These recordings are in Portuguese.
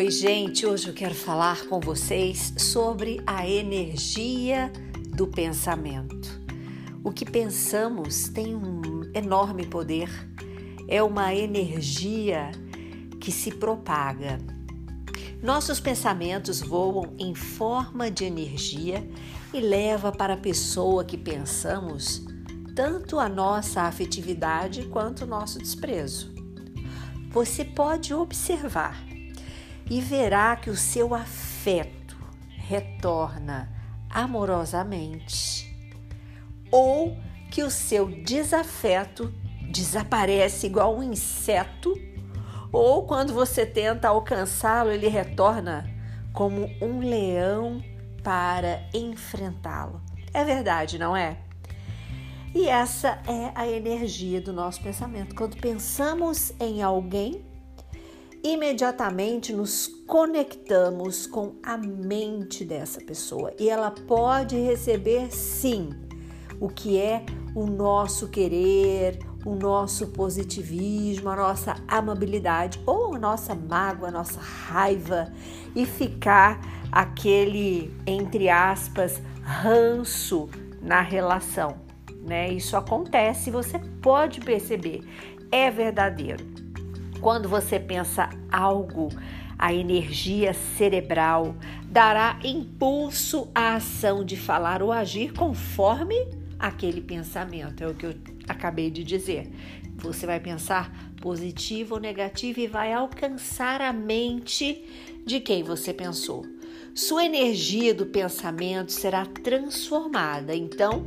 Oi, gente. Hoje eu quero falar com vocês sobre a energia do pensamento. O que pensamos tem um enorme poder, é uma energia que se propaga. Nossos pensamentos voam em forma de energia e leva para a pessoa que pensamos tanto a nossa afetividade quanto o nosso desprezo. Você pode observar e verá que o seu afeto retorna amorosamente ou que o seu desafeto desaparece igual um inseto ou quando você tenta alcançá-lo, ele retorna como um leão para enfrentá-lo. É verdade, não é? E essa é a energia do nosso pensamento. Quando pensamos em alguém, imediatamente nos conectamos com a mente dessa pessoa e ela pode receber sim o que é o nosso querer, o nosso positivismo, a nossa amabilidade ou a nossa mágoa, a nossa raiva e ficar aquele entre aspas ranço na relação, né? Isso acontece, você pode perceber, é verdadeiro. Quando você pensa algo, a energia cerebral dará impulso à ação de falar ou agir conforme aquele pensamento. É o que eu acabei de dizer. Você vai pensar positivo ou negativo e vai alcançar a mente de quem você pensou. Sua energia do pensamento será transformada, então,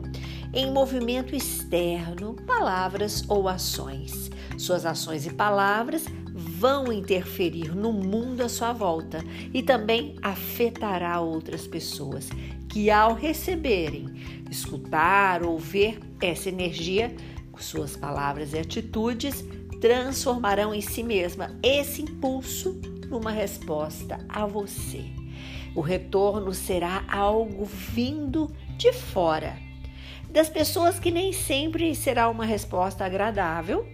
em movimento externo, palavras ou ações. Suas ações e palavras vão interferir no mundo à sua volta e também afetará outras pessoas que, ao receberem, escutar ou ver essa energia, suas palavras e atitudes transformarão em si mesma esse impulso numa resposta a você. O retorno será algo vindo de fora, das pessoas que nem sempre será uma resposta agradável,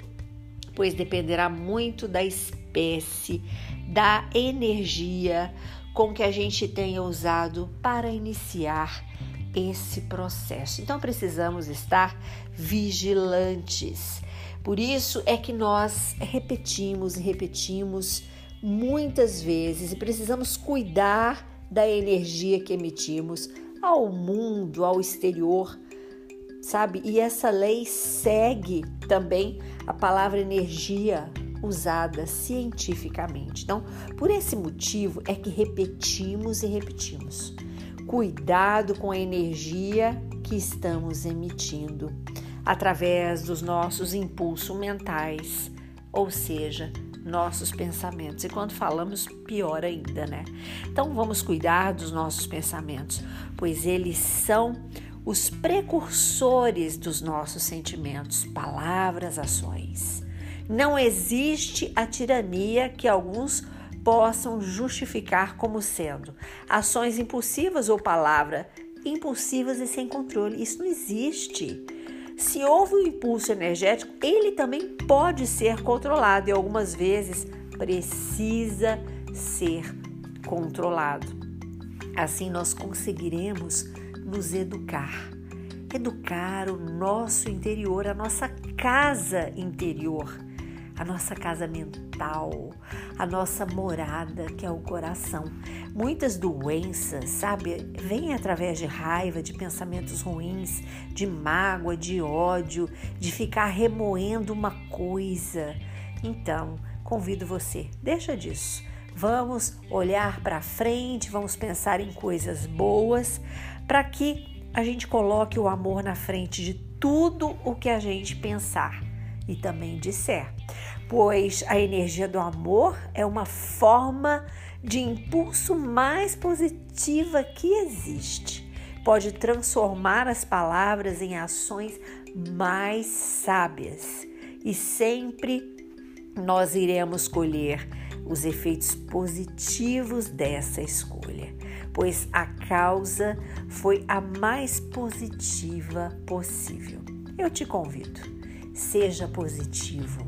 pois dependerá muito da espécie, da energia com que a gente tenha usado para iniciar esse processo. Então precisamos estar vigilantes. Por isso é que nós repetimos e repetimos muitas vezes e precisamos cuidar da energia que emitimos ao mundo, ao exterior, sabe? E essa lei segue também a palavra energia usada cientificamente. Então, por esse motivo é que repetimos e repetimos. Cuidado com a energia que estamos emitindo através dos nossos impulsos mentais, ou seja, nossos pensamentos. E quando falamos, pior ainda, né? Então vamos cuidar dos nossos pensamentos, pois eles são os precursores dos nossos sentimentos, palavras, ações. Não existe a tirania que alguns possam justificar como sendo ações impulsivas ou palavras impulsivas e sem controle. Isso não existe. Se houve um impulso energético, ele também pode ser controlado e algumas vezes precisa ser controlado. Assim nós conseguiremos nos educar. Educar o nosso interior, a nossa casa interior, a nossa casa mental, a nossa morada, que é o coração. Muitas doenças, sabe, vêm através de raiva, de pensamentos ruins, de mágoa, de ódio, de ficar remoendo uma coisa. Então, convido você, deixa disso. Vamos olhar para frente, vamos pensar em coisas boas, para que a gente coloque o amor na frente de tudo o que a gente pensar e também disser, pois a energia do amor é uma forma de impulso mais positiva que existe. Pode transformar as palavras em ações mais sábias. E sempre nós iremos colher os efeitos positivos dessa escolha, pois a causa foi a mais positiva possível. Eu te convido, seja positivo,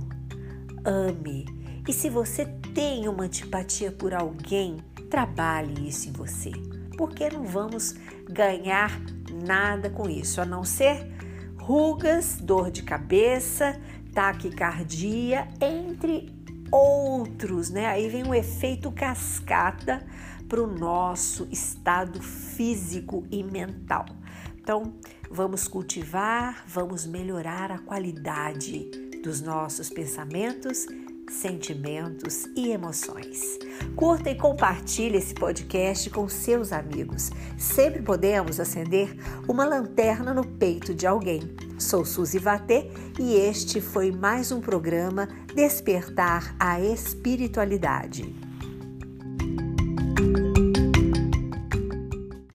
ame E se você tem uma antipatia por alguém, trabalhe isso em você, porque não vamos ganhar nada com isso, a não ser rugas, dor de cabeça, taquicardia, entre outros, né? Aí vem um efeito cascata para o nosso estado físico e mental. Então, vamos cultivar, vamos melhorar a qualidade dos nossos pensamentos, sentimentos e emoções. Curta e compartilhe esse podcast com seus amigos. Sempre podemos acender uma lanterna no peito de alguém. Sou Suzy Vatê e este foi mais um programa Despertar a Espiritualidade.